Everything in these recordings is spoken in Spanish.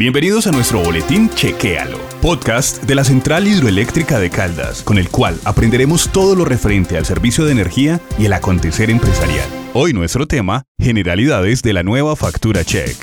Bienvenidos a nuestro boletín Chequéalo, podcast de la Central Hidroeléctrica de Caldas, con el cual aprenderemos todo lo referente al servicio de energía y el acontecer empresarial. Hoy nuestro tema, generalidades de la nueva factura check.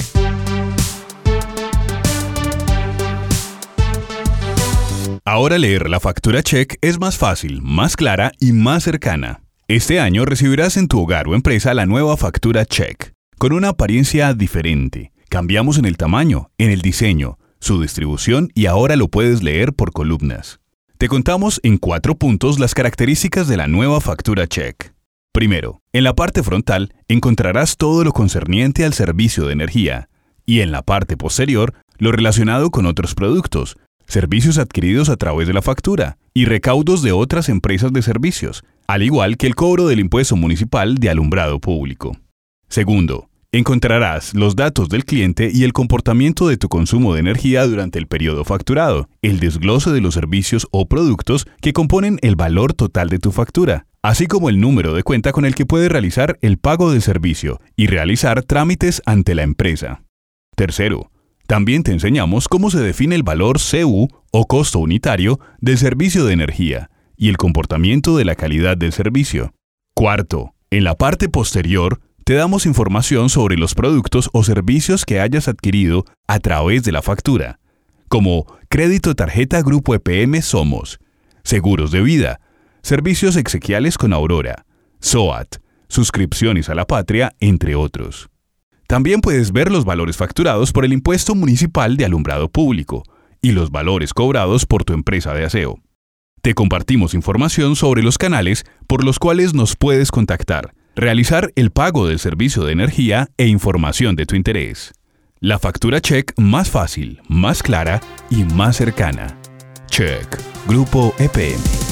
Ahora leer la factura check es más fácil, más clara y más cercana. Este año recibirás en tu hogar o empresa la nueva factura check, con una apariencia diferente Cambiamos en el tamaño, en el diseño, su distribución y ahora lo puedes leer por columnas. Te contamos en cuatro puntos las características de la nueva factura check. Primero, en la parte frontal encontrarás todo lo concerniente al servicio de energía y en la parte posterior lo relacionado con otros productos, servicios adquiridos a través de la factura y recaudos de otras empresas de servicios, al igual que el cobro del impuesto municipal de alumbrado público. Segundo, Encontrarás los datos del cliente y el comportamiento de tu consumo de energía durante el periodo facturado, el desglose de los servicios o productos que componen el valor total de tu factura, así como el número de cuenta con el que puedes realizar el pago del servicio y realizar trámites ante la empresa. Tercero, también te enseñamos cómo se define el valor CU o costo unitario del servicio de energía y el comportamiento de la calidad del servicio. Cuarto, en la parte posterior te damos información sobre los productos o servicios que hayas adquirido a través de la factura, como crédito tarjeta Grupo EPM Somos, seguros de vida, servicios exequiales con Aurora, SOAT, suscripciones a la patria, entre otros. También puedes ver los valores facturados por el impuesto municipal de alumbrado público y los valores cobrados por tu empresa de aseo. Te compartimos información sobre los canales por los cuales nos puedes contactar realizar el pago del servicio de energía e información de tu interés. La factura check más fácil, más clara y más cercana. Check, Grupo EPM.